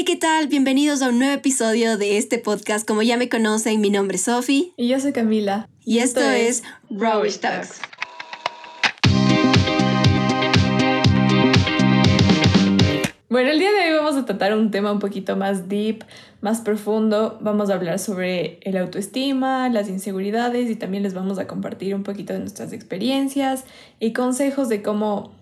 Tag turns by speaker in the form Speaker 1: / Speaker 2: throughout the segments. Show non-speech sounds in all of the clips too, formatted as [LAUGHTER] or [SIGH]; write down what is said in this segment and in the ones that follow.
Speaker 1: Hey, ¿qué tal? Bienvenidos a un nuevo episodio de este podcast. Como ya me conocen, mi nombre es Sophie.
Speaker 2: Y yo soy Camila.
Speaker 1: Y, esto, es Rowers Talks.
Speaker 2: Bueno, el día de hoy vamos a tratar un tema un poquito más deep, más profundo. Vamos a hablar sobre el autoestima, las inseguridades y también les vamos a compartir un poquito de nuestras experiencias y consejos de cómo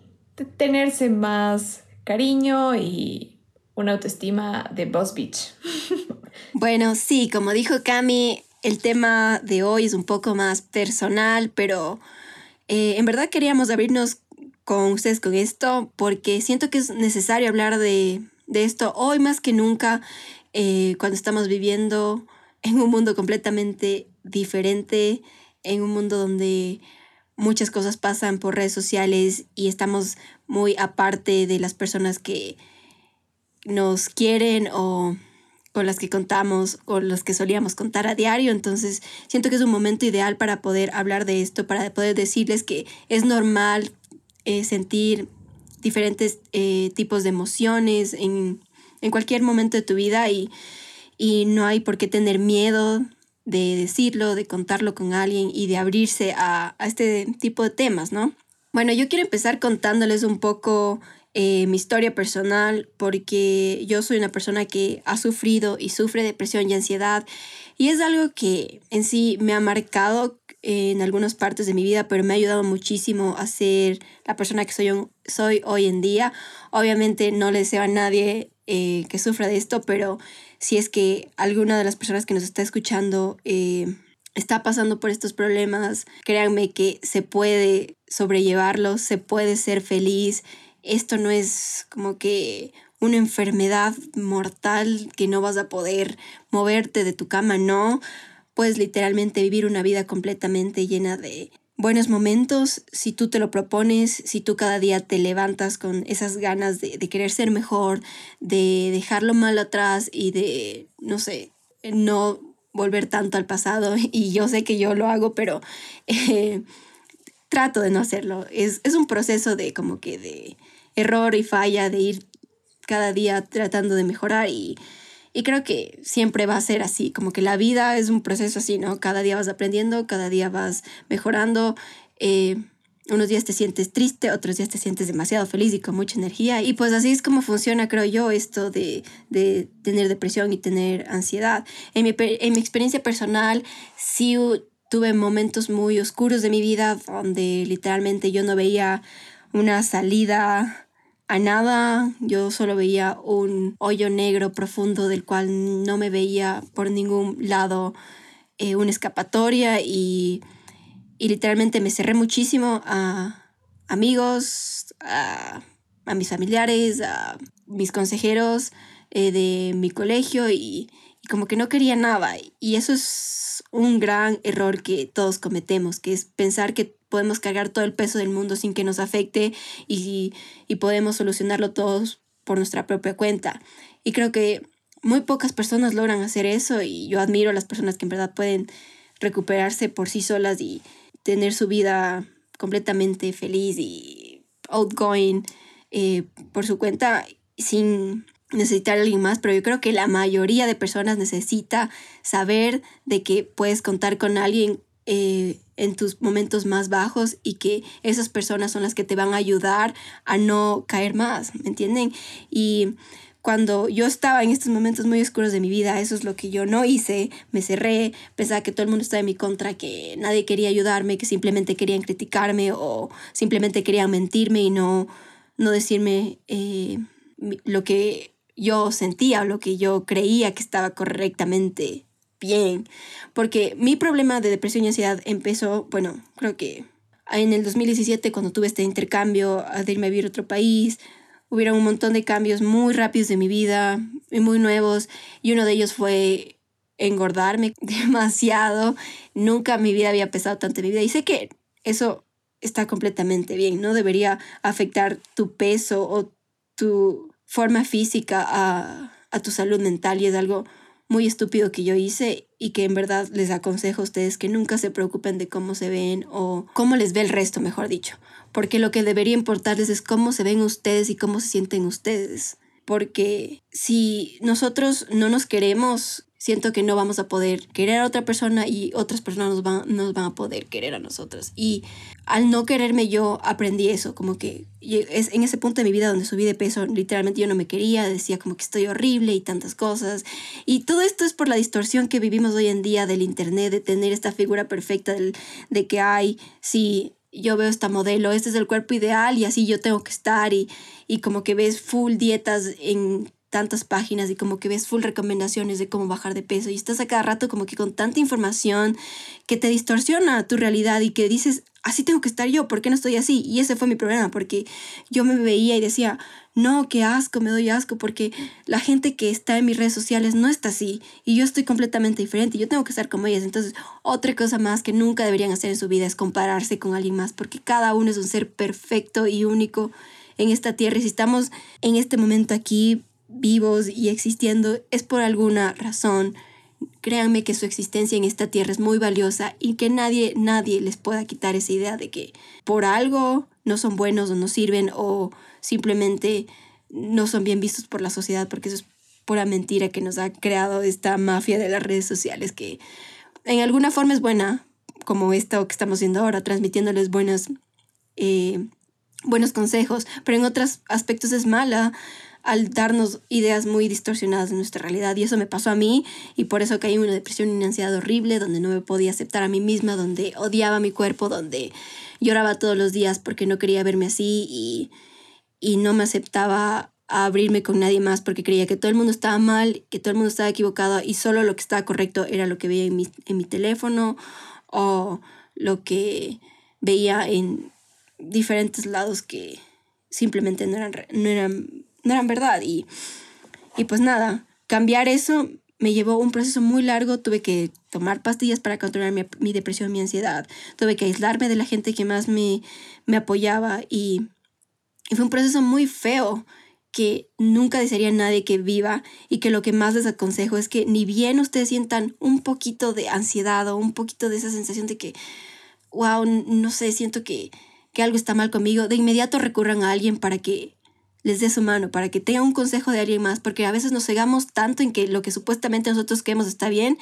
Speaker 2: tenerse más cariño y una autoestima de Boss Beach. [LAUGHS]
Speaker 1: bueno, sí, como dijo Cami, el tema de hoy es un poco más personal, pero eh, en verdad queríamos abrirnos con ustedes con esto porque siento que es necesario hablar de, esto hoy más que nunca eh, cuando estamos viviendo en un mundo completamente diferente, en un mundo donde muchas cosas pasan por redes sociales y estamos muy aparte de las personas que nos quieren o con las que contamos o los que solíamos contar a diario. Entonces siento que es un momento ideal para poder hablar de esto, para poder decirles que es normal eh, sentir diferentes eh, tipos de emociones en, cualquier momento de tu vida y, no hay por qué tener miedo de decirlo, de contarlo con alguien y de abrirse a, a este tipo de temas, ¿no? Bueno, yo quiero empezar contándoles un poco eh, mi historia personal porque yo soy una persona que ha sufrido y sufre depresión y ansiedad y es algo que en sí me ha marcado en algunas partes de mi vida, pero me ha ayudado muchísimo a ser la persona que soy, soy hoy en día. Obviamente no le deseo a nadie eh, que sufra de esto, pero si es que alguna de las personas que nos está escuchando eh, está pasando por estos problemas, créanme que se puede sobrellevarlos, se puede ser feliz esto no es como que una enfermedad mortal que no vas a poder moverte de tu cama, no. Puedes literalmente vivir una vida completamente llena de buenos momentos si tú te lo propones, si tú cada día te levantas con esas ganas de, querer ser mejor, de dejar lo malo atrás y de, no sé, no volver tanto al pasado. [LAUGHS] Y yo sé que yo lo hago, pero eh, trato de no hacerlo. Es, es un proceso de como que de error y falla, de ir cada día tratando de mejorar y, y creo que siempre va a ser así, como que la vida es un proceso así, ¿no? Cada día vas aprendiendo, cada día vas mejorando. Eh, unos días te sientes triste, otros días te sientes demasiado feliz y con mucha energía. Y pues así es como funciona, creo yo, esto de, de tener depresión y tener ansiedad. En mi, en mi experiencia personal, sí tuve momentos muy oscuros de mi vida donde literalmente yo no veía una salida a nada, yo solo veía un hoyo negro profundo del cual no me veía por ningún lado eh, una escapatoria y, literalmente me cerré muchísimo a amigos, a, mis familiares, a mis consejeros eh, de mi colegio y, y como que no quería nada. Y eso es un gran error que todos cometemos, que es pensar que podemos cargar todo el peso del mundo sin que nos afecte y, y podemos solucionarlo todos por nuestra propia cuenta. Y creo que muy pocas personas logran hacer eso y yo admiro a las personas que en verdad pueden recuperarse por sí solas y tener su vida completamente feliz y outgoing eh, por su cuenta sin necesitar a alguien más, pero yo creo que la mayoría de personas necesita saber de que puedes contar con alguien eh, en tus momentos más bajos y que esas personas son las que te van a ayudar a no caer más, ¿me entienden? Y cuando yo estaba en estos momentos muy oscuros de mi vida, eso es lo que yo no hice, me cerré, pensaba que todo el mundo estaba en mi contra, que nadie quería ayudarme, que simplemente querían criticarme o simplemente querían mentirme y no, no decirme eh, lo que yo sentía o lo que yo creía que estaba correctamente bien, porque mi problema de depresión y ansiedad empezó, bueno, creo que en el 2017 cuando tuve este intercambio de irme a vivir a otro país, hubieron un montón de cambios muy rápidos de mi vida, muy nuevos, y uno de ellos fue engordarme [LAUGHS] demasiado. Nunca mi vida había pesado tanto en mi vida y sé que eso está completamente bien, no debería afectar tu peso o tu forma física a, a tu salud mental y es algo muy estúpido que yo hice y que en verdad les aconsejo a ustedes que nunca se preocupen de cómo se ven o cómo les ve el resto, mejor dicho, porque lo que debería importarles es cómo se ven ustedes y cómo se sienten ustedes. porque si nosotros no nos queremos, siento que no vamos a poder querer a otra persona y otras personas nos van, nos van a poder querer a nosotros. Y al no quererme yo aprendí eso, como que es en ese punto de mi vida donde subí de peso, literalmente yo no me quería, decía como que estoy horrible y tantas cosas. Y todo esto es por la distorsión que vivimos hoy en día del Internet, de tener esta figura perfecta del, de que hay, sí, yo veo esta modelo, este es el cuerpo ideal y así yo tengo que estar y, y como que ves full dietas en tantas páginas y como que ves full recomendaciones de cómo bajar de peso y estás a cada rato como que con tanta información que te distorsiona tu realidad y que dices, así tengo que estar yo, ¿por qué no estoy así? Y ese fue mi problema, porque yo me veía y decía, no, qué asco, me doy asco, porque la gente que está en mis redes sociales no está así y yo estoy completamente diferente yo tengo que estar como ellas. Entonces, otra cosa más que nunca deberían hacer en su vida es compararse con alguien más, porque cada uno es un ser perfecto y único en esta tierra y si estamos en este momento aquí vivos y existiendo es por alguna razón. Créanme que su existencia en esta tierra es muy valiosa y que nadie, nadie les pueda quitar esa idea de que por algo no son buenos o no sirven o simplemente no son bien vistos por la sociedad, porque eso es pura mentira que nos ha creado esta mafia de las redes sociales que en alguna forma es buena, como esta que estamos haciendo ahora, transmitiéndoles eh, buenos consejos, pero en otros aspectos es mala al darnos ideas muy distorsionadas de nuestra realidad. Y eso me pasó a mí y por eso caí en una depresión y una ansiedad horrible, donde no me podía aceptar a mí misma, donde odiaba mi cuerpo, donde lloraba todos los días porque no quería verme así y, y no me aceptaba a abrirme con nadie más porque creía que todo el mundo estaba mal, que todo el mundo estaba equivocado y solo lo que estaba correcto era lo que veía en mi, en mi teléfono o lo que veía en diferentes lados que simplemente no eran, no eran no eran verdad. Y, y pues nada, cambiar eso me llevó un proceso muy largo. Tuve que tomar pastillas para controlar mi, depresión, mi ansiedad. Tuve que aislarme de la gente que más me, me apoyaba. Y, fue un proceso muy feo que nunca desearía nadie que viva y que lo que más les aconsejo es que ni bien ustedes sientan un poquito de ansiedad o un poquito de esa sensación de que, wow, no sé, siento que, que algo está mal conmigo, de inmediato recurran a alguien para que les dé su mano, para que tenga un consejo de alguien más, porque a veces nos cegamos tanto en que lo que supuestamente nosotros queremos está bien,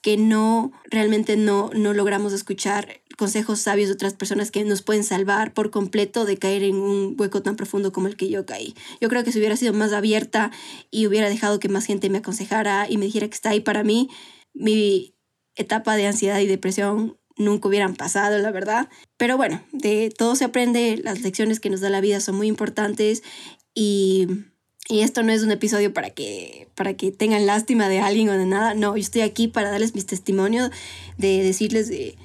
Speaker 1: que no, realmente no, no logramos escuchar consejos sabios de otras personas que nos pueden salvar por completo de caer en un hueco tan profundo como el que yo caí. Yo creo que si hubiera sido más abierta y hubiera dejado que más gente me aconsejara y me dijera que está ahí para mí, mi etapa de ansiedad y depresión nunca hubieran pasado, la verdad. Pero bueno, de todo se aprende, las lecciones que nos da la vida son muy importantes y, y, esto no es un episodio para que, para que tengan lástima de alguien o de nada, no, yo estoy aquí para darles mis testimonios, de decirles de,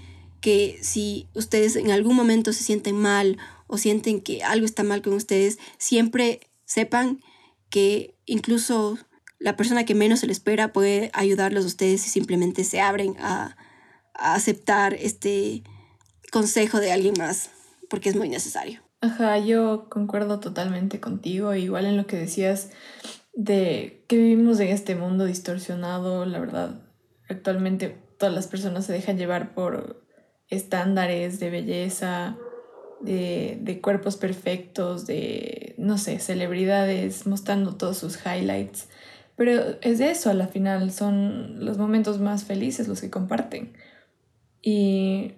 Speaker 1: que si ustedes en algún momento se sienten mal o sienten que algo está mal con ustedes, siempre sepan que incluso la persona que menos se le espera puede ayudarlos a ustedes si simplemente se abren a, aceptar este consejo de alguien más, porque es muy necesario.
Speaker 2: Ajá, yo concuerdo totalmente contigo, igual en lo que decías de que vivimos en este mundo distorsionado, la verdad, actualmente todas las personas se dejan llevar por estándares de belleza, de, de cuerpos perfectos, de, no sé, celebridades mostrando todos sus highlights. Pero es de eso, a la final son los momentos más felices los que comparten. Y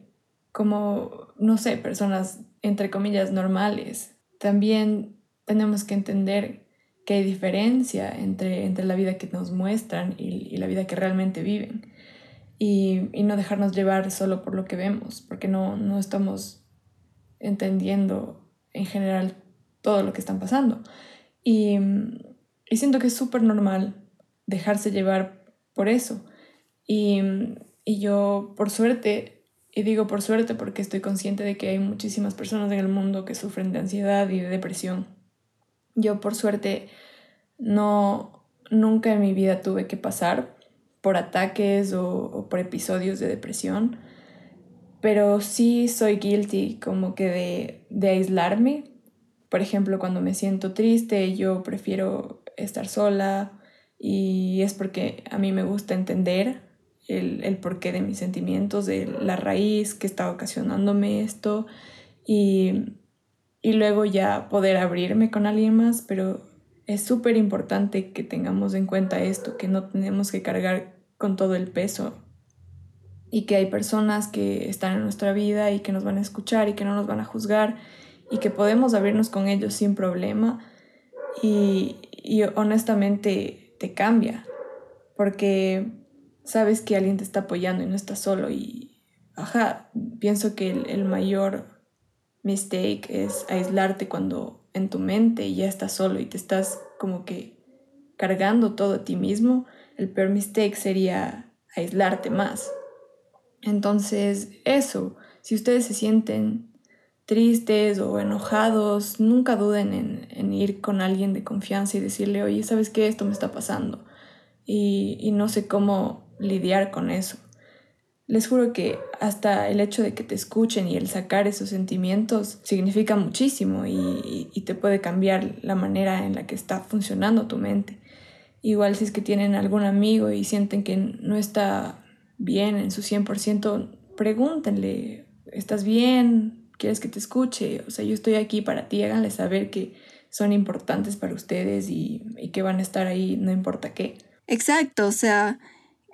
Speaker 2: como, no sé, personas entre comillas normales, también tenemos que entender que hay diferencia entre, entre la vida que nos muestran y, la vida que realmente viven. Y, no dejarnos llevar solo por lo que vemos, porque no, no estamos entendiendo en general todo lo que están pasando. Y, y siento que es súper normal dejarse llevar por eso. Y y yo, por suerte, y digo por suerte porque estoy consciente de que hay muchísimas personas en el mundo que sufren de ansiedad y de depresión. Yo, por suerte, no, nunca en mi vida tuve que pasar por ataques o, por episodios de depresión, pero sí soy guilty como que de, de aislarme. Por ejemplo, cuando me siento triste, yo prefiero estar sola y es porque a mí me gusta entender el, el porqué de mis sentimientos, de la raíz que está ocasionándome esto. Y, y luego ya poder abrirme con alguien más, pero es súper importante que tengamos en cuenta esto, que no tenemos que cargar con todo el peso. Y que hay personas que están en nuestra vida y que nos van a escuchar y que no nos van a juzgar y que podemos abrirnos con ellos sin problema. Y, y honestamente te cambia porque sabes que alguien te está apoyando y no estás solo y ajá, pienso que el, el mayor mistake es aislarte cuando en tu mente ya estás solo y te estás como que cargando todo a ti mismo, el peor mistake sería aislarte más. Entonces, eso, si ustedes se sienten tristes o enojados, nunca duden en, en ir con alguien de confianza y decirle, oye, ¿sabes qué? Esto me está pasando. Y, y no sé cómo lidiar con eso. Les juro que hasta el hecho de que te escuchen y el sacar esos sentimientos significa muchísimo y, y, te puede cambiar la manera en la que está funcionando tu mente. Igual si es que tienen algún amigo y sienten que no está bien en su 100%, pregúntenle, ¿estás bien? ¿Quieres que te escuche? O sea, yo estoy aquí para ti, háganle saber que son importantes para ustedes y, y que van a estar ahí no importa qué.
Speaker 1: Exacto, o sea,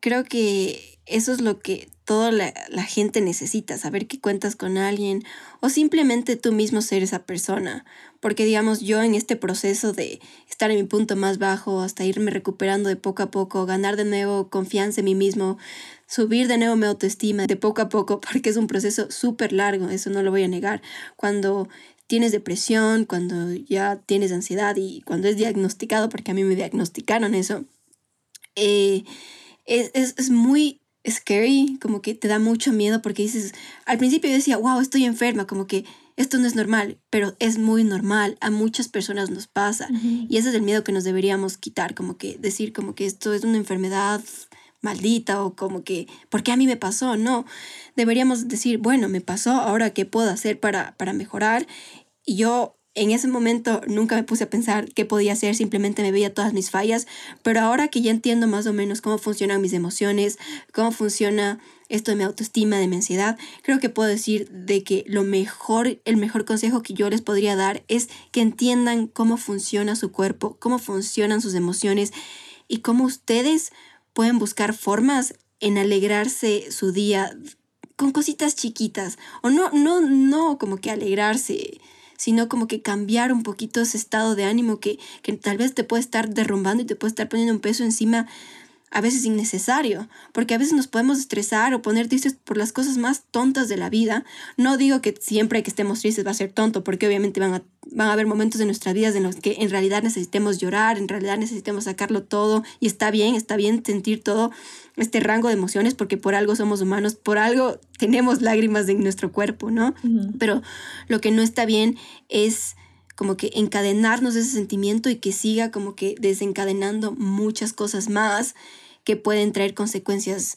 Speaker 1: creo que eso es lo que toda la, la, gente necesita, saber que cuentas con alguien o simplemente tú mismo ser esa persona. Porque digamos, yo en este proceso de estar en mi punto más bajo hasta irme recuperando de poco a poco, ganar de nuevo confianza en mí mismo, subir de nuevo mi autoestima de poco a poco, [LAUGHS] porque es un proceso súper largo, eso no lo voy a negar. Cuando tienes depresión, cuando ya tienes ansiedad y cuando es diagnosticado, porque a mí me diagnosticaron eso, eh, es, es, es muy scary, como que te da mucho miedo porque dices, al principio yo decía, wow, estoy enferma, como que esto no es normal, pero es muy normal, a muchas personas nos pasa uh -huh. y ese es el miedo que nos deberíamos quitar, como que decir como que esto es una enfermedad maldita o como que, ¿por qué a mí me pasó? No, deberíamos decir, bueno, me pasó, ahora qué puedo hacer para, para mejorar y yo en ese momento nunca me puse a pensar qué podía hacer, simplemente me veía todas mis fallas, pero ahora que ya entiendo más o menos cómo funcionan mis emociones, cómo funciona esto de mi autoestima, de mi ansiedad, creo que puedo decir de que lo mejor, el mejor consejo que yo les podría dar es que entiendan cómo funciona su cuerpo, cómo funcionan sus emociones y cómo ustedes pueden buscar formas en alegrarse su día con cositas chiquitas o no no no como que alegrarse sino como que cambiar un poquito ese estado de ánimo que, que tal vez te puede estar derrumbando y te puede estar poniendo un peso encima a veces innecesario, porque a veces nos podemos estresar o poner tristes por las cosas más tontas de la vida. No digo que siempre que estemos tristes va a ser tonto, porque obviamente van a, van a haber momentos de nuestras vidas en los que en realidad necesitemos llorar, en realidad necesitemos sacarlo todo, y está bien, está bien sentir todo este rango de emociones, porque por algo somos humanos, por algo tenemos lágrimas en nuestro cuerpo, ¿no? Uh -huh. Pero lo que no está bien es como que encadenarnos ese sentimiento y que siga como que desencadenando muchas cosas más que pueden traer consecuencias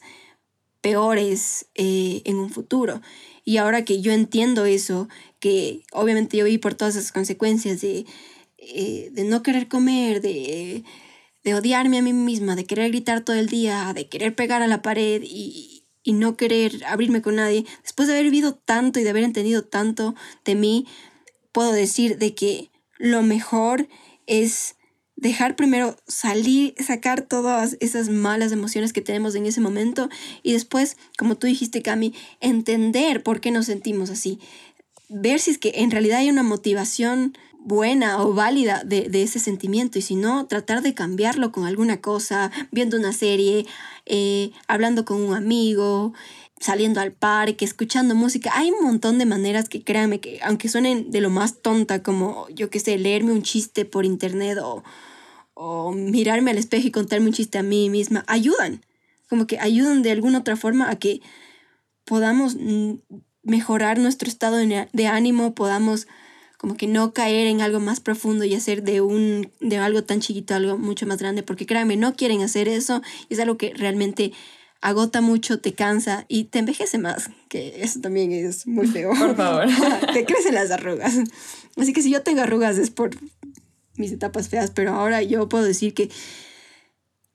Speaker 1: peores eh, en un futuro. Y ahora que yo entiendo eso, que obviamente yo vi por todas esas consecuencias de, eh, de no querer comer, de, de odiarme a mí misma, de querer gritar todo el día, de querer pegar a la pared y, y no querer abrirme con nadie, después de haber vivido tanto y de haber entendido tanto de mí, puedo decir de que lo mejor es dejar primero salir, sacar todas esas malas emociones que tenemos en ese momento y después, como tú dijiste, Cami, entender por qué nos sentimos así. Ver si es que en realidad hay una motivación buena o válida de, de ese sentimiento y si no, tratar de cambiarlo con alguna cosa, viendo una serie, eh, hablando con un amigo, saliendo al parque, escuchando música. Hay un montón de maneras que créanme que, aunque suenen de lo más tonta, como yo que sé, leerme un chiste por internet o, o mirarme al espejo y contarme un chiste a mí misma, ayudan. Como que ayudan de alguna otra forma a que podamos mejorar nuestro estado de, ánimo, podamos como que no caer en algo más profundo y hacer de un de algo tan chiquito algo mucho más grande, porque créanme, no quieren hacer eso, es algo que realmente agota mucho, te cansa y te envejece más, que eso también es muy feo. [LAUGHS]
Speaker 2: Por favor. [LAUGHS]
Speaker 1: te crecen las arrugas. Así que si yo tengo arrugas es por mis etapas feas, pero ahora yo puedo decir que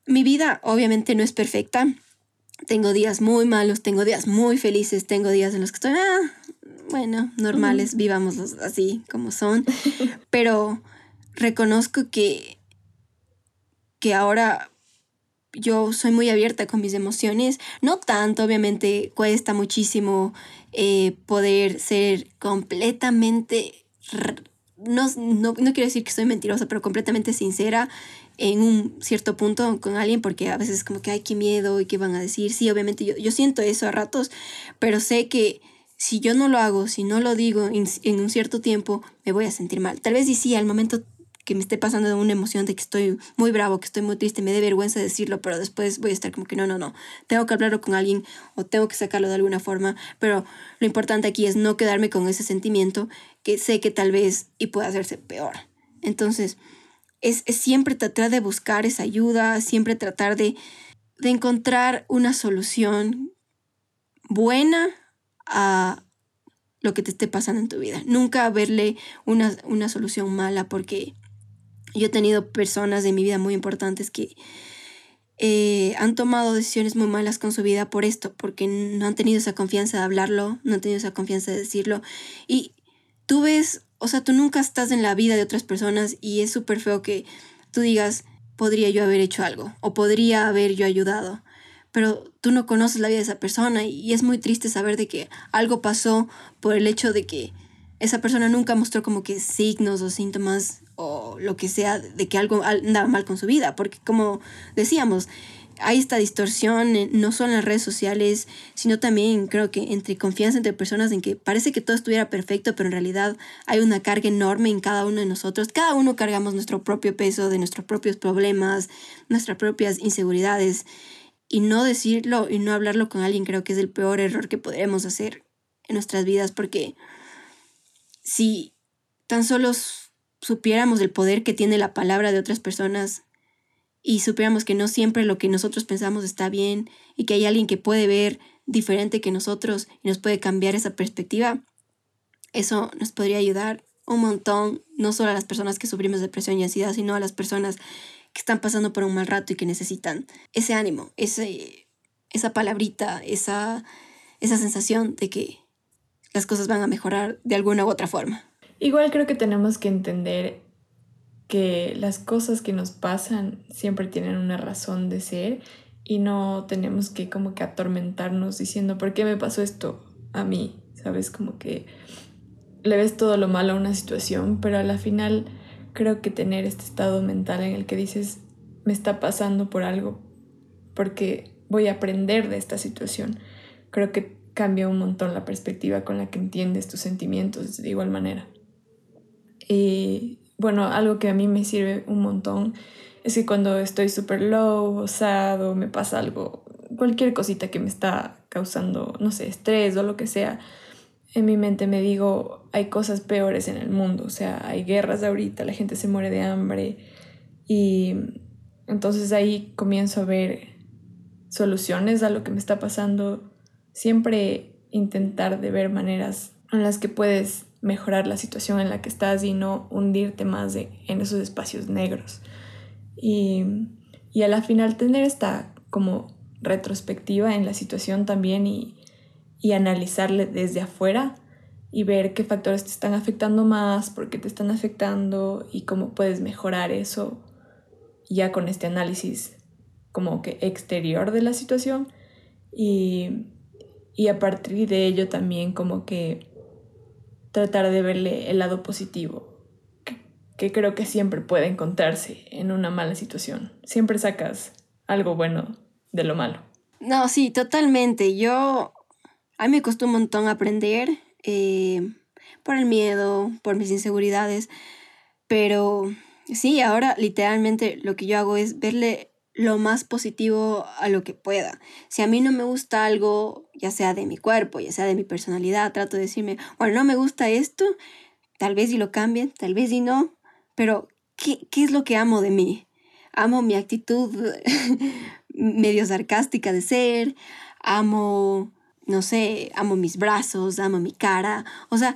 Speaker 1: mi vida obviamente no es perfecta. Tengo días muy malos, tengo días muy felices, tengo días en los que estoy, ah, bueno, normales, vivámoslos así como son, pero reconozco que que ahora yo soy muy abierta con mis emociones. No tanto, obviamente cuesta muchísimo eh, poder ser completamente, no, no, no quiero decir que soy mentirosa, pero completamente sincera en un cierto punto con alguien porque a veces como que hay qué miedo y qué van a decir. Sí, obviamente yo, yo siento eso a ratos, pero sé que si yo no lo hago, si no lo digo en, en un cierto tiempo, me voy a sentir mal. Tal vez sí, sí, al momento que me esté pasando una emoción de que estoy muy bravo, que estoy muy triste, me dé vergüenza decirlo, pero después voy a estar como que no, no, no, tengo que hablarlo con alguien o tengo que sacarlo de alguna forma, pero lo importante aquí es no quedarme con ese sentimiento que sé que tal vez y puede hacerse peor. Entonces, es, siempre tratar de buscar esa ayuda, siempre tratar de, de encontrar una solución buena a lo que te esté pasando en tu vida. Nunca verle una, una solución mala porque yo he tenido personas de mi vida muy importantes que eh, han tomado decisiones muy malas con su vida por esto, porque no han tenido esa confianza de hablarlo, no han tenido esa confianza de decirlo. Y tú ves, o sea, tú nunca estás en la vida de otras personas y es súper feo que tú digas, podría yo haber hecho algo o podría haber yo ayudado, pero tú no conoces la vida de esa persona y es muy triste saber de que algo pasó por el hecho de que esa persona nunca mostró como que signos o síntomas o lo que sea de que algo andaba mal con su vida, porque como decíamos, hay esta distorsión no solo en las redes sociales, sino también creo que entre confianza entre personas en que parece que todo estuviera perfecto, pero en realidad hay una carga enorme en cada uno de nosotros. Cada uno cargamos nuestro propio peso de nuestros propios problemas, nuestras propias inseguridades. Y no decirlo y no hablarlo con alguien creo que es el peor error que podemos hacer en nuestras vidas porque si tan solo supiéramos el poder que tiene la palabra de otras personas y supiéramos que no siempre lo que nosotros pensamos está bien y que hay alguien que puede ver diferente que nosotros y nos puede cambiar esa perspectiva, eso nos podría ayudar un montón, no solo a las personas que sufrimos depresión y ansiedad, sino a las personas que están pasando por un mal rato y que necesitan ese ánimo, ese, esa palabrita, esa, esa sensación de que las cosas van a mejorar de alguna u otra forma.
Speaker 2: Igual creo que tenemos que entender que las cosas que nos pasan siempre tienen una razón de ser y no tenemos que como que atormentarnos diciendo, ¿por qué me pasó esto a mí? ¿Sabes? Como que le ves todo lo malo a una situación, pero a la final creo que tener este estado mental en el que dices, me está pasando por algo, porque voy a aprender de esta situación, creo que cambia un montón la perspectiva con la que entiendes tus sentimientos de igual manera. Y bueno, algo que a mí me sirve un montón es que cuando estoy súper low, osado, me pasa algo, cualquier cosita que me está causando, no sé, estrés o lo que sea, en mi mente me digo, hay cosas peores en el mundo, o sea, hay guerras ahorita, la gente se muere de hambre y entonces ahí comienzo a ver soluciones a lo que me está pasando. Siempre intentar de ver maneras en las que puedes mejorar la situación en la que estás y no hundirte más en esos espacios negros. Y, y a la final tener esta como retrospectiva en la situación también y, y analizarle desde afuera y ver qué factores te están afectando más, por qué te están afectando y cómo puedes mejorar eso ya con este análisis como que exterior de la situación y, y a partir de ello también como que tratar de verle el lado positivo, que, creo que siempre puede encontrarse en una mala situación. Siempre sacas algo bueno de lo malo.
Speaker 1: No, sí, totalmente. Yo, a mí me costó un montón aprender eh, por el miedo, por mis inseguridades, pero sí, ahora literalmente lo que yo hago es verle lo más positivo a lo que pueda. Si a mí no me gusta algo, ya sea de mi cuerpo, ya sea de mi personalidad, trato de decirme, bueno, no me gusta esto, tal vez y lo cambien, tal vez y no, pero ¿qué, qué es lo que amo de mí? Amo mi actitud [LAUGHS] medio sarcástica de ser, amo, no sé, amo mis brazos, amo mi cara, o sea,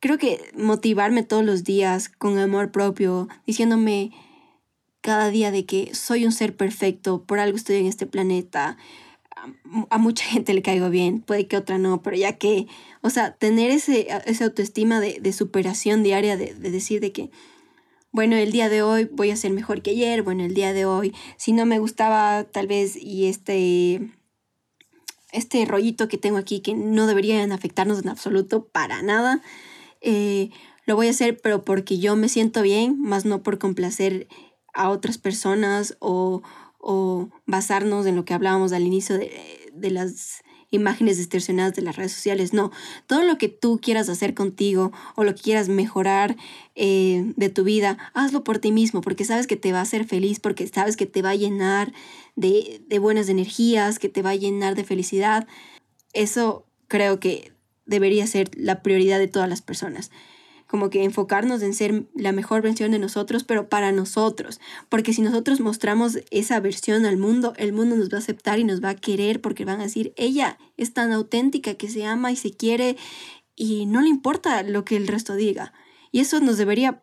Speaker 1: creo que motivarme todos los días con amor propio, diciéndome, cada día de que soy un ser perfecto, por algo estoy en este planeta. A mucha gente le caigo bien, puede que otra no, pero ya que, o sea, tener ese, esa autoestima de, de superación diaria, de, de decir de que bueno, el día de hoy voy a ser mejor que ayer, bueno, el día de hoy, si no me gustaba tal vez y este, este rollito que tengo aquí que no deberían afectarnos en absoluto para nada, eh, lo voy a hacer pero porque yo me siento bien, más no por complacer a otras personas o, o basarnos en lo que hablábamos al inicio de, de las imágenes distorsionadas de las redes sociales, no. Todo lo que tú quieras hacer contigo o lo que quieras mejorar eh, de tu vida, hazlo por ti mismo, porque sabes que te va a hacer feliz, porque sabes que te va a llenar de, de buenas energías, que te va a llenar de felicidad. Eso creo que debería ser la prioridad de todas las personas como que enfocarnos en ser la mejor versión de nosotros, pero para nosotros. Porque si nosotros mostramos esa versión al mundo, el mundo nos va a aceptar y nos va a querer porque van a decir, ella es tan auténtica que se ama y se quiere y no le importa lo que el resto diga. Y eso nos debería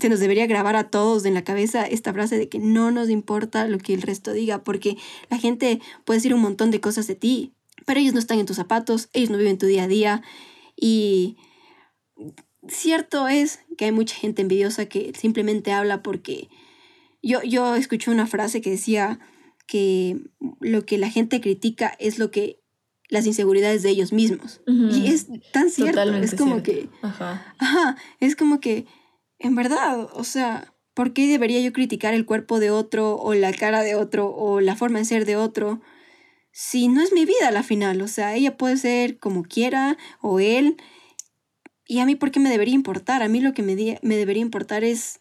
Speaker 1: se nos debería grabar a todos en la cabeza esta frase de que no nos importa lo que el resto diga, porque la gente puede decir un montón de cosas de ti, pero ellos no están en tus zapatos, ellos no viven tu día a día y cierto es que hay mucha gente envidiosa que simplemente habla porque yo, yo escuché una frase que decía que lo que la gente critica es lo que las inseguridades de ellos mismos. Y es tan cierto. es como que. Ajá. Ajá. Es como que, en verdad, o sea, ¿por qué debería yo criticar el cuerpo de otro, o la cara de otro, o la forma de ser de otro? Si no es mi vida a la final. O sea, ella puede ser como quiera, o él. Y a mí, ¿por qué me debería importar? A mí lo que me, me debería importar es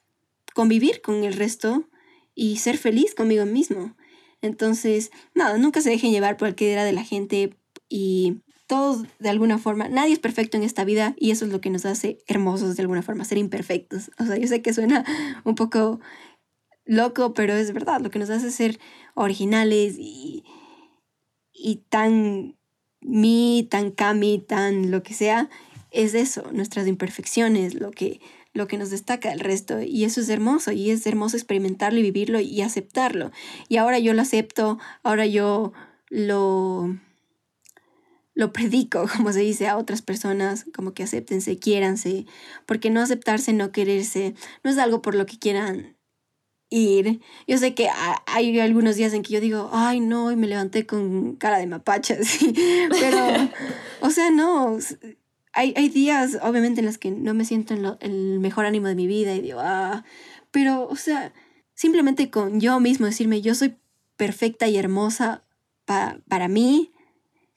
Speaker 1: convivir con el resto y ser feliz conmigo mismo. Entonces, nada, nunca se dejen llevar por era de la gente y todos de alguna forma, nadie es perfecto en esta vida y eso es lo que nos hace hermosos de alguna forma, ser imperfectos. O sea, yo sé que suena [LAUGHS] un poco loco, pero es verdad, lo que nos hace ser originales y, y tan mi, tan Cami, tan lo que sea, es eso, nuestras imperfecciones, lo que, lo que nos destaca del resto. Y eso es hermoso, y es hermoso experimentarlo y vivirlo y aceptarlo. Y ahora yo lo acepto, ahora yo lo, lo predico, [LAUGHS] como se dice a otras personas, como que acéptense, quiéranse, porque no aceptarse, no quererse, no es algo por lo que quieran ir. Yo sé que hay algunos días en que yo digo, ay no, y me levanté con cara de mapacha, [LAUGHS] pero, [LAUGHS] o sea, no, hay, hay días, obviamente, en los que no me siento en el mejor ánimo de mi vida y digo, ah, pero, o sea, simplemente con yo mismo decirme, yo soy perfecta y hermosa para mí,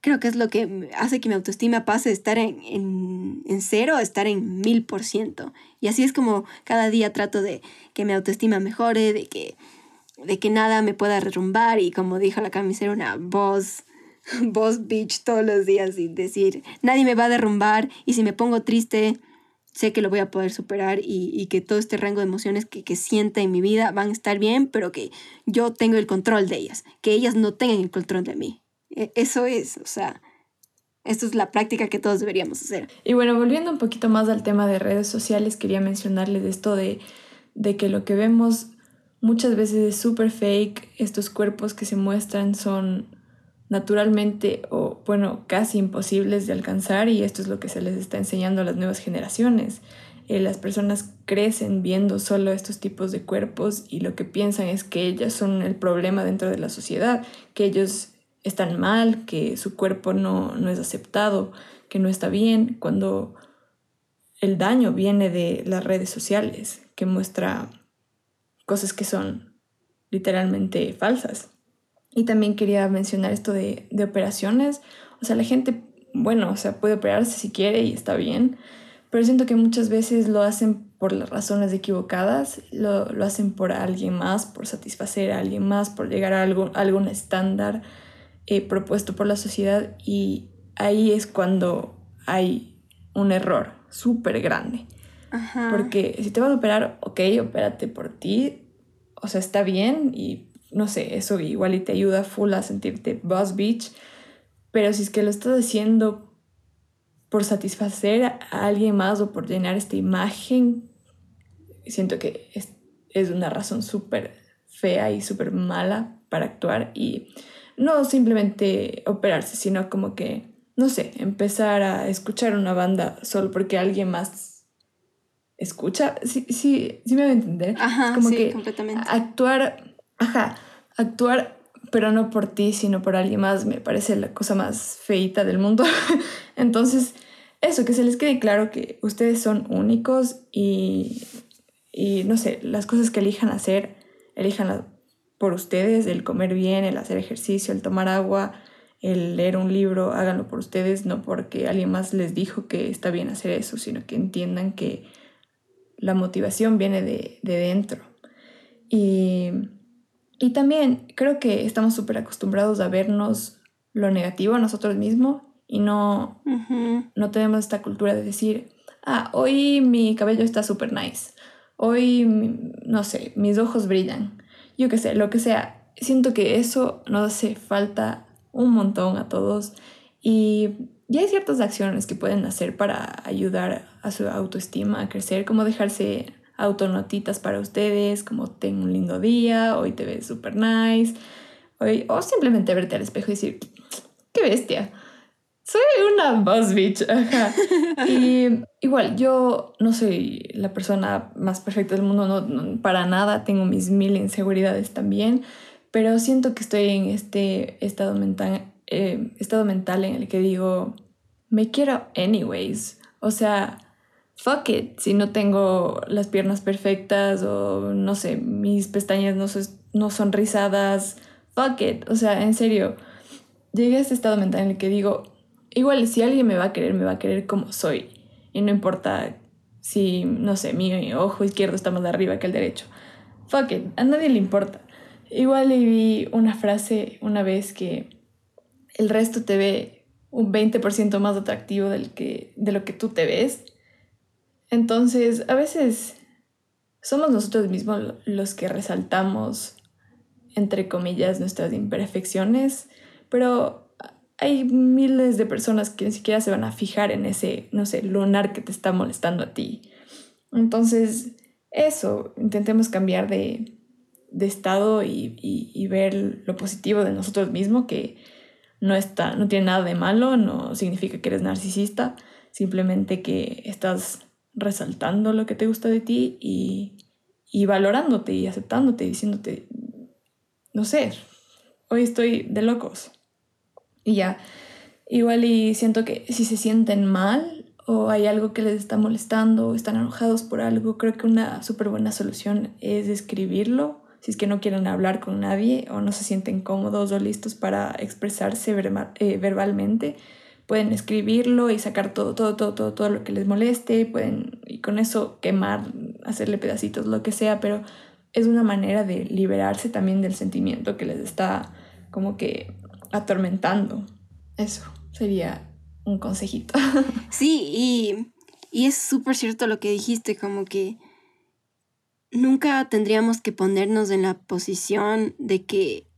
Speaker 1: creo que es lo que hace que mi autoestima pase de estar en, en, en cero a estar en mil por ciento. Y así es como cada día trato de que mi autoestima mejore, de que, de que nada me pueda derrumbar y como dijo la camisera, una voz [LAUGHS] boss bitch todos los días y decir, nadie me va a derrumbar y si me pongo triste, sé que lo voy a poder superar y, que todo este rango de emociones que, que sienta en mi vida van a estar bien, pero que yo tengo el control de ellas, que ellas no tengan el control de mí. E, eso es, o sea, esto es la práctica que todos deberíamos hacer.
Speaker 2: Y bueno, volviendo un poquito más al tema de redes sociales, quería mencionarles esto de, de que lo que vemos muchas veces es súper fake, estos cuerpos que se muestran son naturalmente o bueno, casi imposibles de alcanzar y esto es lo que se les está enseñando a las nuevas generaciones. Eh, las personas crecen viendo solo estos tipos de cuerpos y lo que piensan es que ellas son el problema dentro de la sociedad, que ellos están mal, que su cuerpo no, no es aceptado, que no está bien, cuando el daño viene de las redes sociales, que muestra cosas que son literalmente falsas. Y también quería mencionar esto de, de operaciones. O sea, la gente, bueno, o sea, puede operarse si quiere y está bien, pero siento que muchas veces lo hacen por las razones equivocadas, lo, lo hacen por alguien más, por satisfacer a alguien más, por llegar a, algo, algún estándar eh, propuesto por la sociedad y ahí es cuando hay un error súper grande. Porque si te vas a operar, ok, opérate por ti, o sea, está bien y no sé, eso igual y te ayuda full a sentirte boss bitch, pero si es que lo estás haciendo por satisfacer a alguien más o por llenar esta imagen, siento que es, es una razón súper fea y súper mala para actuar y no simplemente operarse, sino como que, no sé, empezar a escuchar una banda solo porque alguien más escucha. Sí, sí, sí me voy a entender. Ajá, como sí, que completamente. Actuar, ajá, actuar, pero no por ti, sino por alguien más, me parece la cosa más feita del mundo. [LAUGHS] Entonces, eso, que se les quede claro que ustedes son únicos y, y no sé, las cosas que elijan hacer, elijan por ustedes, el comer bien, el hacer ejercicio, el tomar agua, el leer un libro, háganlo por ustedes, no porque alguien más les dijo que está bien hacer eso, sino que entiendan que la motivación viene de, dentro. Y, y, también creo que estamos súper acostumbrados a vernos lo negativo a nosotros mismos y no, no tenemos esta cultura de decir, ah, hoy mi cabello está súper nice, hoy, no sé, mis ojos brillan, yo qué sé, lo que sea. Siento que eso nos hace falta un montón a todos y ya hay ciertas acciones que pueden hacer para ayudar a su autoestima a crecer, como dejarse autonotitas para ustedes, como ten un lindo día, hoy te ves súper nice, hoy, o simplemente verte al espejo y decir, qué bestia, soy una boss bitch. [LAUGHS] Y igual, yo no soy la persona más perfecta del mundo, no, para nada, tengo mis mil inseguridades también, pero siento que estoy en este estado mental, eh, estado mental en el que digo, me quiero anyways. O sea, fuck it, si no tengo las piernas perfectas o no sé, mis pestañas no, no son rizadas, fuck it. O sea, en serio, llegué a este estado mental en el que digo, igual si alguien me va a querer, me va a querer como soy. Y no importa si, no sé, mi ojo izquierdo está más arriba que el derecho. Fuck it, a nadie le importa. Igual le vi una frase una vez que el resto te ve un 20% más atractivo del que, de lo que tú te ves. Entonces, a veces somos nosotros mismos los que resaltamos, entre comillas, nuestras imperfecciones, pero hay miles de personas que ni siquiera se van a fijar en ese, no sé, lunar que te está molestando a ti. Entonces, eso, intentemos cambiar de, estado y, ver lo positivo de nosotros mismos, que no, está, no tiene nada de malo, no significa que eres narcisista, simplemente que estás resaltando lo que te gusta de ti y, y valorándote y aceptándote, diciéndote, no sé, hoy estoy de locos. Y ya, igual y siento que si se sienten mal o hay algo que les está molestando o están enojados por algo, creo que una súper buena solución es escribirlo. Si es que no quieren hablar con nadie o no se sienten cómodos o listos para expresarse eh, verbalmente, pueden escribirlo y sacar todo, todo, todo, todo, todo lo que les moleste, pueden y con eso quemar, hacerle pedacitos, lo que sea, pero es una manera de liberarse también del sentimiento que les está como que atormentando. Eso sería un consejito. [LAUGHS]
Speaker 1: Sí, y, y es súper cierto lo que dijiste, como que nunca tendríamos que ponernos en la posición de que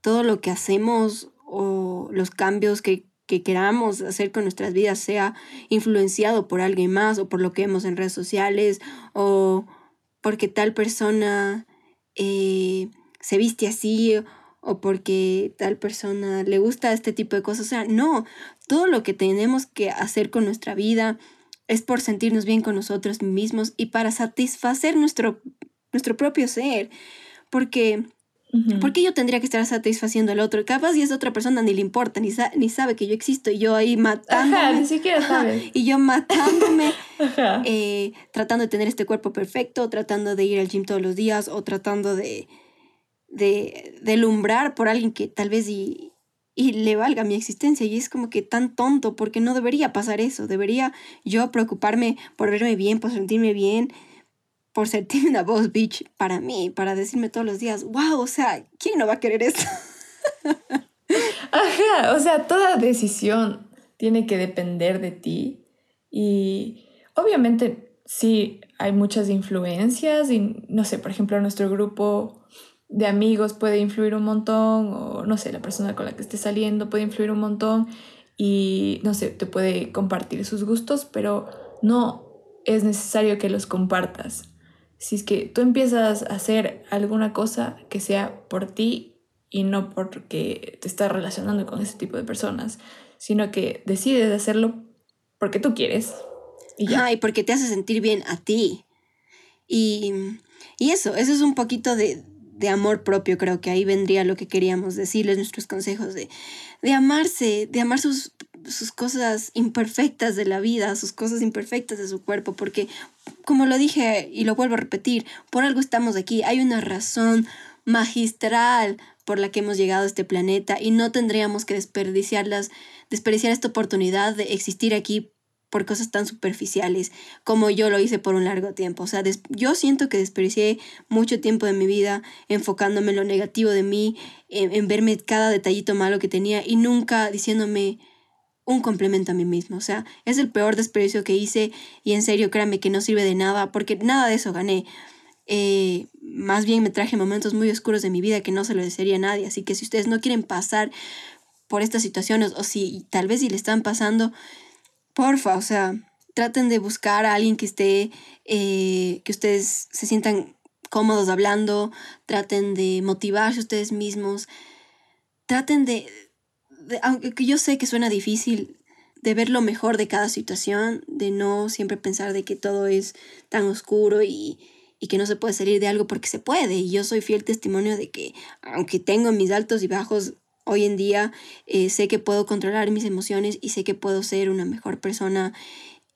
Speaker 1: todo lo que hacemos o los cambios que, que queramos hacer con nuestras vidas sea influenciado por alguien más o por lo que vemos en redes sociales o porque tal persona eh, se viste así o porque tal persona le gusta este tipo de cosas. O sea, no, todo lo que tenemos que hacer con nuestra vida es por sentirnos bien con nosotros mismos y para satisfacer nuestro, nuestro propio ser. Porque, porque yo tendría que estar satisfaciendo al otro? Capaz y es otra persona, ni le importa, ni, ni sabe que yo existo y yo ahí matándome.
Speaker 2: Ajá, ni siquiera sabe.
Speaker 1: y yo matándome, [LAUGHS] eh, tratando de tener este cuerpo perfecto, tratando de ir al gym todos los días o tratando de de, de lumbrar por alguien que tal vez y, y le valga mi existencia. Y es como que tan tonto porque no debería pasar eso. Debería yo preocuparme por verme bien, por sentirme bien, por sentirme una voz bitch para mí, para decirme todos los días, wow, o sea, ¿quién no va a querer esto?
Speaker 2: Ajá, o sea, toda decisión tiene que depender de ti y obviamente sí hay muchas influencias y no sé, por ejemplo, nuestro grupo de amigos puede influir un montón, o no sé, la persona con la que estés saliendo puede influir un montón y no sé, te puede compartir sus gustos, pero no es necesario que los compartas. Si es que tú empiezas a hacer alguna cosa que sea por ti y no porque te estás relacionando con ese tipo de personas, sino que decides hacerlo porque tú quieres,
Speaker 1: Y, ya. y porque te hace sentir bien a ti. Y, y eso, eso es un poquito de, de amor propio, creo que ahí vendría lo que queríamos decirles, nuestros consejos de, de amarse, de amar sus, sus cosas imperfectas de la vida, sus cosas imperfectas de su cuerpo, porque como lo dije y lo vuelvo a repetir, por algo estamos aquí, hay una razón magistral por la que hemos llegado a este planeta y no tendríamos que desperdiciarlas, desperdiciar esta oportunidad de existir aquí por cosas tan superficiales como yo lo hice por un largo tiempo. O sea, yo siento que desperdicié mucho tiempo de mi vida enfocándome en lo negativo de mí, en, verme cada detallito malo que tenía y nunca diciéndome un complemento a mí mismo. O sea, es el peor desperdicio que hice y en serio créanme que no sirve de nada porque nada de eso gané. Eh, más bien me traje momentos muy oscuros de mi vida que no se lo desearía a nadie. Así que si ustedes no quieren pasar por estas situaciones o si tal vez si le están pasando, porfa, o sea, traten de buscar a alguien que esté, eh, que ustedes se sientan cómodos hablando, traten de motivarse ustedes mismos, traten de, aunque yo sé que suena difícil, de ver lo mejor de cada situación, de no siempre pensar de que todo es tan oscuro y, y que no se puede salir de algo porque se puede. Y yo soy fiel testimonio de que aunque tengo mis altos y bajos, hoy en día eh, sé que puedo controlar mis emociones y sé que puedo ser una mejor persona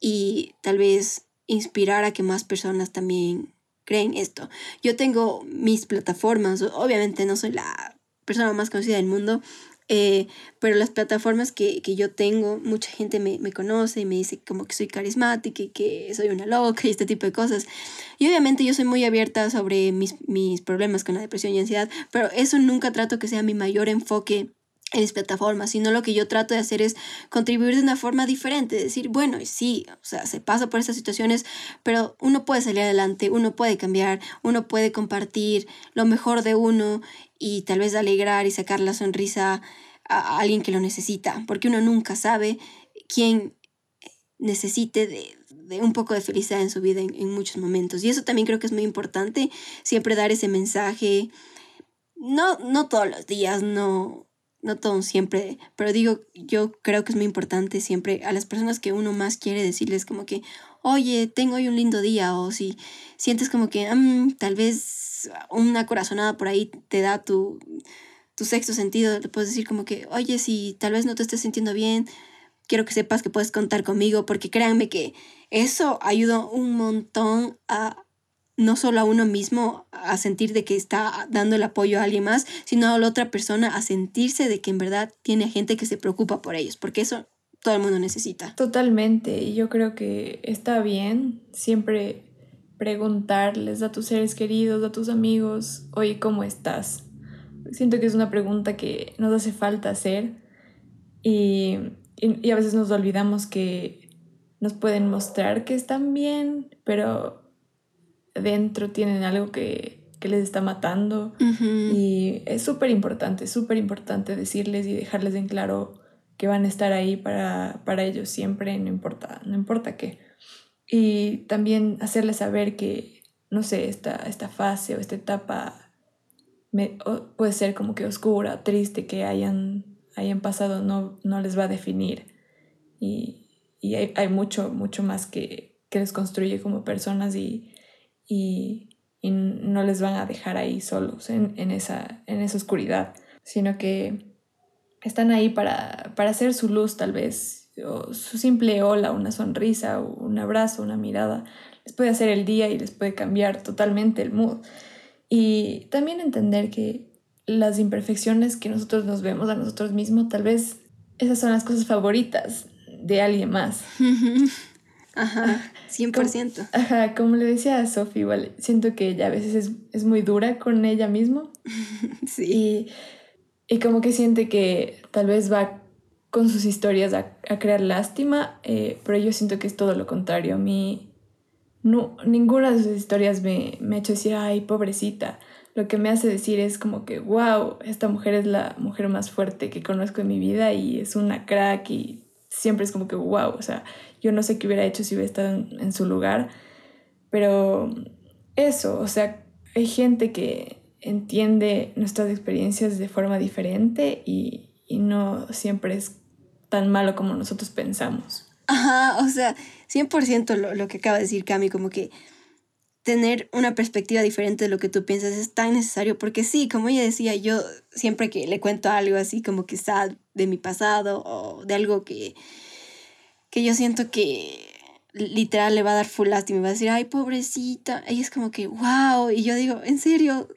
Speaker 1: y tal vez inspirar a que más personas también creen esto. Yo tengo mis plataformas, obviamente no soy la persona más conocida del mundo, eh, pero las plataformas que, yo tengo, mucha gente me, me, conoce y me dice como que soy carismática y que soy una loca y este tipo de cosas. Y obviamente yo soy muy abierta sobre mis, mis problemas con la depresión y ansiedad, pero eso nunca trato que sea mi mayor enfoque en mis plataformas, sino lo que yo trato de hacer es contribuir de una forma diferente, decir, bueno, sí, o sea, se pasa por estas situaciones, pero uno puede salir adelante, uno puede cambiar, uno puede compartir lo mejor de uno y tal vez alegrar y sacar la sonrisa a alguien que lo necesita, porque uno nunca sabe quién necesite de, un poco de felicidad en su vida en, muchos momentos. Y eso también creo que es muy importante, siempre dar ese mensaje, no, no todos los días, no, no todo siempre, pero digo, yo creo que es muy importante siempre a las personas que uno más quiere decirles como que, oye, tengo hoy un lindo día, o si sientes como que mm, tal vez una corazonada por ahí te da tu, sexto sentido, le puedes decir como que, oye, si tal vez no te estés sintiendo bien, quiero que sepas que puedes contar conmigo, porque créanme que eso ayuda un montón a no solo a uno mismo a sentir de que está dando el apoyo a alguien más, sino a la otra persona a sentirse de que en verdad tiene gente que se preocupa por ellos, porque eso todo el mundo necesita.
Speaker 2: Totalmente, y yo creo que está bien siempre preguntarles a tus seres queridos, a tus amigos, oye, ¿cómo estás? Siento que es una pregunta que nos hace falta hacer y, y, y a veces nos olvidamos que nos pueden mostrar que están bien, pero dentro tienen algo que, les está matando. Y es súper importante, súper importante decirles y dejarles en claro que van a estar ahí para, para ellos siempre, no importa, no importa qué. Y también hacerles saber que, no sé, esta, esta fase o esta etapa puede ser como que oscura, triste, que hayan, hayan pasado, no, no les va a definir. Y, y hay, hay, mucho, mucho más que, que les construye como personas y, y, no les van a dejar ahí solos en, esa, en esa oscuridad, sino que están ahí para, para hacer su luz tal vez, o su simple hola, una sonrisa, un abrazo, una mirada, les puede hacer el día y les puede cambiar totalmente el mood. Y también entender que las imperfecciones que nosotros nos vemos a nosotros mismos, tal vez esas son las cosas favoritas de alguien más. [LAUGHS]
Speaker 1: Ajá, 100%.
Speaker 2: Como, ajá, como le decía a Sophie, igual siento que ella a veces es, es muy dura con ella misma. [LAUGHS] sí. Y, y, como que siente que tal vez va con sus historias a, a crear lástima, eh, pero yo siento que es todo lo contrario. A mí, no, ninguna de sus historias me, me ha hecho decir, ay, pobrecita. Lo que me hace decir es como que, wow, esta mujer es la mujer más fuerte que conozco en mi vida y es una crack y siempre es como que, wow, o sea, yo no sé qué hubiera hecho si hubiera estado en, su lugar, pero eso, o sea, hay gente que entiende nuestras experiencias de forma diferente y, y no siempre es tan malo como nosotros pensamos.
Speaker 1: Ajá, o sea, 100% lo, lo que acaba de decir Cami, como que tener una perspectiva diferente de lo que tú piensas es tan necesario, porque sí, como ella decía, yo siempre que le cuento algo así como que está de mi pasado o de algo que, que yo siento que literal le va a dar full lástima y va a decir, ay, pobrecita, ella es como que, wow, y yo digo, en serio,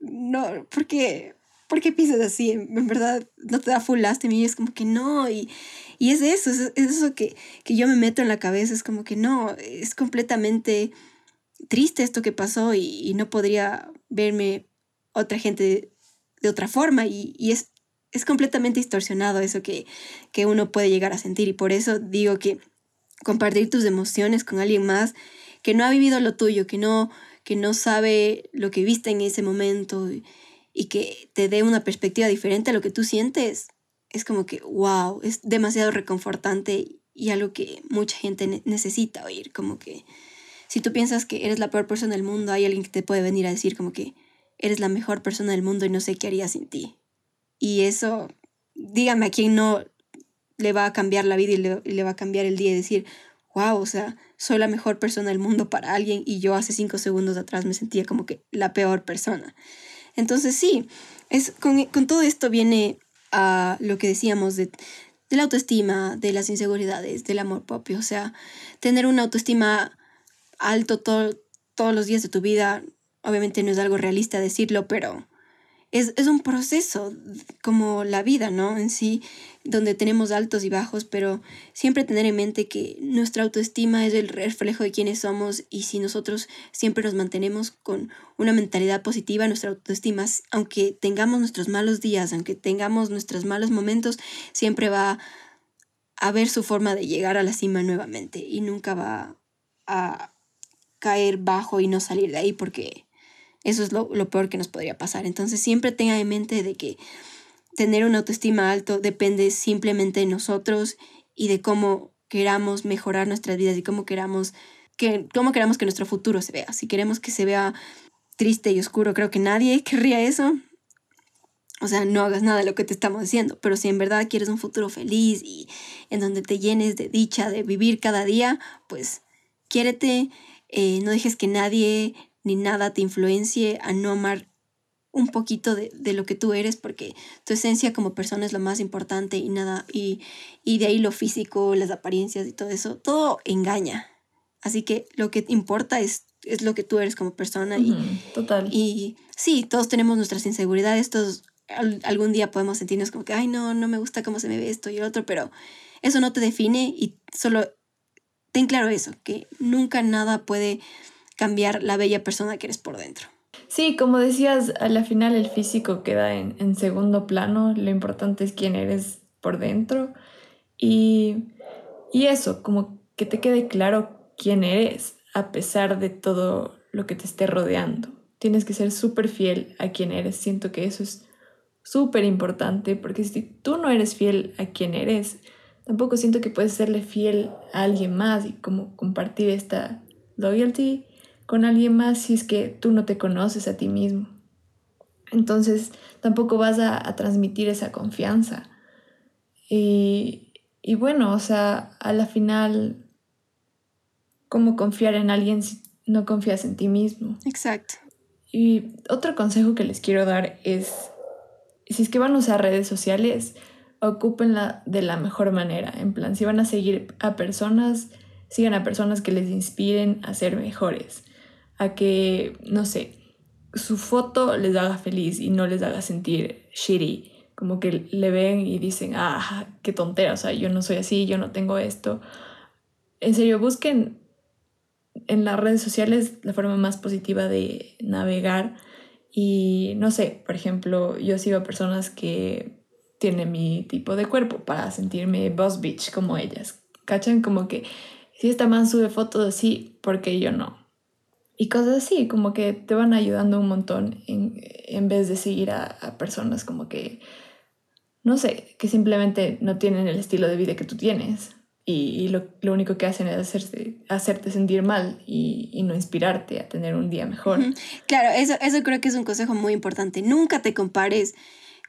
Speaker 1: no, ¿por qué? ¿Por qué piensas así? En verdad, no te da full lástima y es como que no, y, y es eso, es, eso que, que yo me meto en la cabeza, es como que no, es completamente triste esto que pasó y, no podría verme otra gente de, otra forma y, es, es completamente distorsionado eso que, que uno puede llegar a sentir y por eso digo que compartir tus emociones con alguien más que no ha vivido lo tuyo, que no, que no sabe lo que viste en ese momento y, y que te dé una perspectiva diferente a lo que tú sientes, es como que, wow, es demasiado reconfortante y algo que mucha gente necesita oír, como que si tú piensas que eres la peor persona del mundo, hay alguien que te puede venir a decir como que eres la mejor persona del mundo y no sé qué haría sin ti. Y eso, dígame a quién no le va a cambiar la vida y le, va a cambiar el día y decir, wow, o sea, soy la mejor persona del mundo para alguien y yo hace cinco segundos atrás me sentía como que la peor persona. Entonces sí, es, con, con todo esto viene a lo que decíamos de, de la autoestima, de las inseguridades, del amor propio, o sea, tener una autoestima alto todos los días de tu vida, obviamente no es algo realista decirlo, pero es, un proceso como la vida, ¿no? En sí, donde tenemos altos y bajos, pero siempre tener en mente que nuestra autoestima es el reflejo de quiénes somos y si nosotros siempre nos mantenemos con una mentalidad positiva, nuestra autoestima, aunque tengamos nuestros malos días, aunque tengamos nuestros malos momentos, siempre va a ver su forma de llegar a la cima nuevamente y nunca va a caer bajo y no salir de ahí porque eso es lo, peor que nos podría pasar. Entonces siempre tenga en mente de que tener una autoestima alto depende simplemente de nosotros y de cómo queramos mejorar nuestras vidas y cómo queramos que, cómo queramos que nuestro futuro se vea. Si queremos que se vea triste y oscuro, creo que nadie [LAUGHS] querría eso. O sea, no hagas nada de lo que te estamos diciendo, pero si en verdad quieres un futuro feliz y en donde te llenes de dicha, de vivir cada día, pues quiérete, eh, no dejes que nadie ni nada te influencie a no amar un poquito de, lo que tú eres, porque tu esencia como persona es lo más importante y nada, y, de ahí lo físico, las apariencias y todo eso, todo engaña. Así que lo que importa es, es lo que tú eres como persona. Y,
Speaker 2: total.
Speaker 1: Y sí, todos tenemos nuestras inseguridades, todos algún día podemos sentirnos como que, ay, no, no me gusta cómo se me ve esto y el otro, pero eso no te define y solo ten claro eso, que nunca nada puede cambiar la bella persona que eres por dentro.
Speaker 2: Sí, como decías, a la final el físico queda en, segundo plano, lo importante es quién eres por dentro y, y eso, como que te quede claro quién eres a pesar de todo lo que te esté rodeando. Tienes que ser súper fiel a quién eres. Siento que eso es súper importante porque si tú no eres fiel a quién eres, tampoco siento que puedes serle fiel a alguien más y como compartir esta loyalty con alguien más si es que tú no te conoces a ti mismo. Entonces tampoco vas a, transmitir esa confianza. Y, y, bueno, o sea, a la final, ¿cómo confiar en alguien si no confías en ti mismo?
Speaker 1: Exacto.
Speaker 2: Y otro consejo que les quiero dar es, si es que van a usar redes sociales, ocúpenla de la mejor manera. En plan, si van a seguir a personas, sigan a personas que les inspiren a ser mejores. A que, no sé, su foto les haga feliz y no les haga sentir shitty. Como que le ven y dicen, ah, qué tontera, o sea, yo no soy así, yo no tengo esto. En serio, busquen en las redes sociales la forma más positiva de navegar. Y no sé, por ejemplo, yo sigo a personas que tiene mi tipo de cuerpo para sentirme boss bitch como ellas. ¿Cachan? Como que si esta man sube fotos así, ¿por qué yo no? Y cosas así, como que te van ayudando un montón en, vez de seguir a, personas como que, no sé, que simplemente no tienen el estilo de vida que tú tienes. Y, lo, único que hacen es hacerte, hacerte sentir mal y, no inspirarte a tener un día mejor.
Speaker 1: Claro, eso, eso creo que es un consejo muy importante. Nunca te compares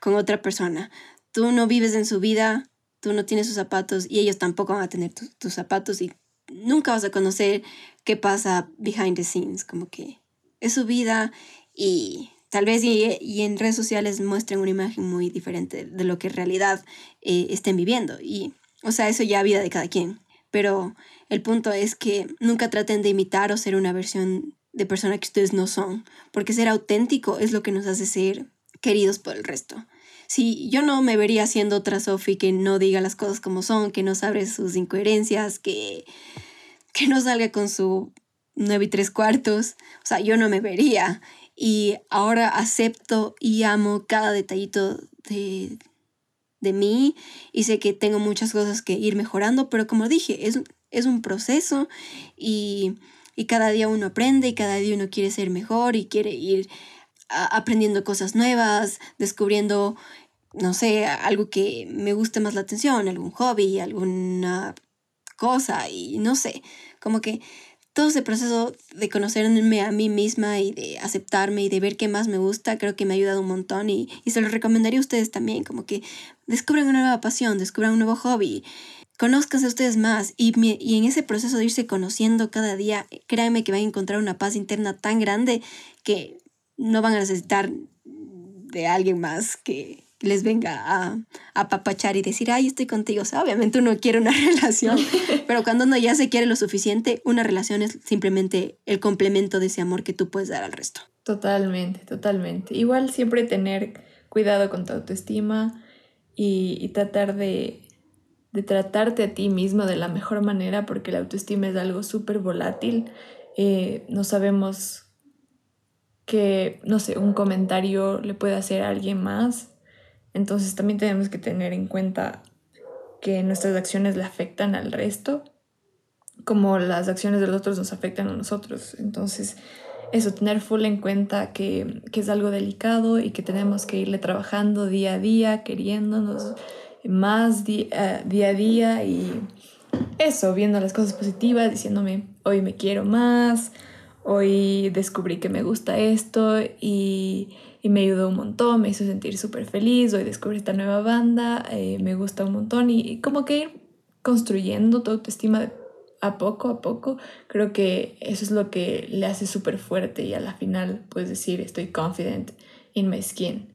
Speaker 1: con otra persona tú no vives en su vida, tú no tienes sus zapatos y ellos tampoco van a tener tus zapatos y nunca vas a conocer qué pasa behind the scenes, como que es su vida y tal vez y, en redes sociales muestren una imagen muy diferente de lo que en realidad eh, estén viviendo. Y, o sea, eso ya vida de cada quien. Pero el punto es que nunca traten de imitar o ser una versión de persona que ustedes no son, porque ser auténtico es lo que nos hace ser queridos por el resto. Si yo no me vería siendo otra Sophie que no diga las cosas como son, que no sabe sus incoherencias, que, que no salga con su nueve y tres cuartos, o sea, yo no me vería. Y ahora acepto y amo cada detallito de, de mí y sé que tengo muchas cosas que ir mejorando, pero como dije, es, es un proceso y, y cada día uno aprende y cada día uno quiere ser mejor y quiere ir aprendiendo cosas nuevas, descubriendo, no sé, algo que me guste más la atención, algún hobby, alguna cosa y no sé, como que todo ese proceso de conocerme a mí misma y de aceptarme y de ver qué más me gusta, creo que me ha ayudado un montón y, y se lo recomendaría a ustedes también, como que descubran una nueva pasión, descubran un nuevo hobby, conózcanse ustedes más y, y en ese proceso de irse conociendo cada día, créanme que van a encontrar una paz interna tan grande que no van a necesitar de alguien más que les venga a, apapachar y decir, ay, estoy contigo. O sea, obviamente uno quiere una [LAUGHS] relación, [LAUGHS] pero cuando uno ya se quiere lo suficiente, una relación es simplemente el complemento de ese amor que tú puedes dar al resto.
Speaker 2: Totalmente, totalmente. Igual siempre tener cuidado con tu autoestima y, tratar de, de, tratarte a ti mismo de la mejor manera, porque la autoestima es algo súper volátil. Eh, no sabemos que, no sé, un comentario le puede hacer a alguien más. Entonces también tenemos que tener en cuenta que nuestras acciones le afectan al resto, como las acciones de los otros nos afectan a nosotros. Entonces, eso, tener full en cuenta que, es algo delicado y que tenemos que irle trabajando día a día, queriéndonos más día, día a día y eso, viendo las cosas positivas, diciéndome, hoy me quiero más, hoy descubrí que me gusta esto y, me ayudó un montón, me hizo sentir súper feliz, hoy descubrí esta nueva banda, eh, me gusta un montón y, como que ir construyendo tu autoestima a poco a poco, creo que eso es lo que le hace súper fuerte y a la final puedes decir estoy confident in my skin.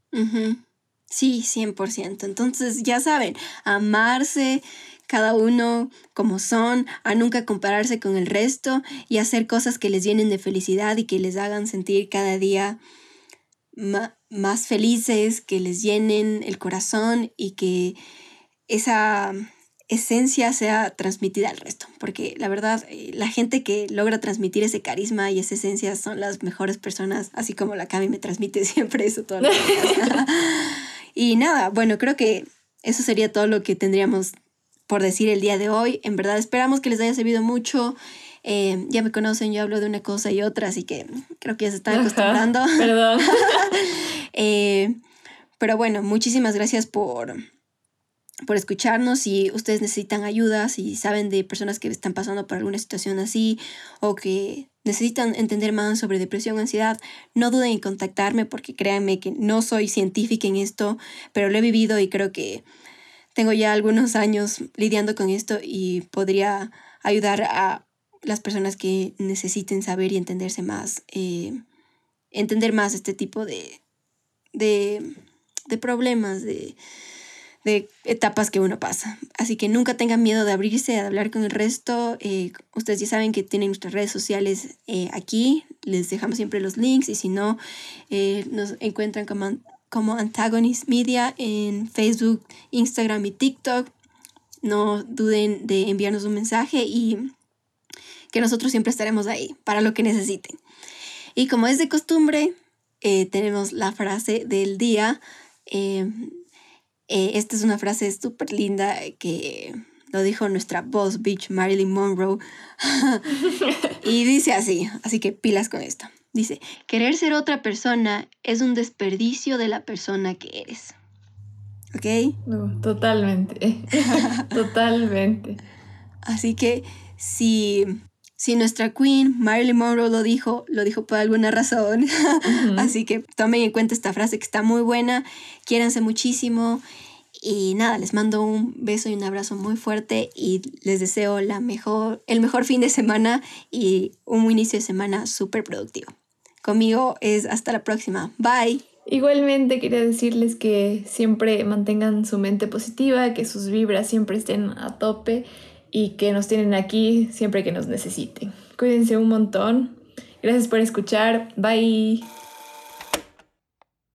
Speaker 1: Sí, 100%. Entonces ya saben, amarse, cada uno como son, a nunca compararse con el resto y hacer cosas que les llenen de felicidad y que les hagan sentir cada día más felices, que les llenen el corazón y que esa esencia sea transmitida al resto, porque la verdad, eh, la gente que logra transmitir ese carisma y esa esencia son las mejores personas, así como la Cami me transmite [LAUGHS] siempre eso todo. [LAUGHS] y nada, bueno, creo que eso sería todo lo que tendríamos por decir el día de hoy. En verdad esperamos que les haya servido mucho. Eh, ya me conocen, yo hablo de una cosa y otra, así que creo que ya se están acostumbrando. [LAUGHS] Perdón. [LAUGHS] Eh, pero bueno, muchísimas gracias por, por escucharnos. Si ustedes necesitan ayuda, si saben de personas que están pasando por alguna situación así o que necesitan entender más sobre depresión ansiedad, no duden en contactarme porque créanme que no soy científica en esto, pero lo he vivido y creo que tengo ya algunos años lidiando con esto y podría ayudar a las personas que necesiten saber y entenderse más, eh, entender más este tipo de, de, problemas, de, etapas que uno pasa. Así que nunca tengan miedo de abrirse, de hablar con el resto. Eh, ustedes ya saben que tienen nuestras redes sociales eh, aquí. Les dejamos siempre los links y si no, nos encuentran como como Antagonist Media en Facebook, Instagram y TikTok. No duden de enviarnos un mensaje y que nosotros siempre estaremos ahí para lo que necesiten. Y como es de costumbre, eh, tenemos la frase del día. Eh, eh, esta es una frase súper linda que lo dijo nuestra boss bitch Marilyn Monroe. [LAUGHS] y dice así, así que pilas con esto. Dice, querer ser otra persona es un desperdicio de la persona que eres. ¿Ok?
Speaker 2: totalmente, [LAUGHS] totalmente.
Speaker 1: Así que si, si nuestra queen Marilyn Monroe lo dijo, lo dijo por alguna razón. [LAUGHS] Así que tomen en cuenta esta frase que está muy buena, quiéranse muchísimo Y nada, les mando un beso y un abrazo muy fuerte y les deseo la mejor, el mejor fin de semana y un inicio de semana súper productivo. Conmigo es hasta la próxima. Bye.
Speaker 2: Igualmente quería decirles que siempre mantengan su mente positiva, que sus vibras siempre estén a tope y que nos tienen aquí siempre que nos necesiten. Cuídense un montón. Gracias por escuchar. Bye.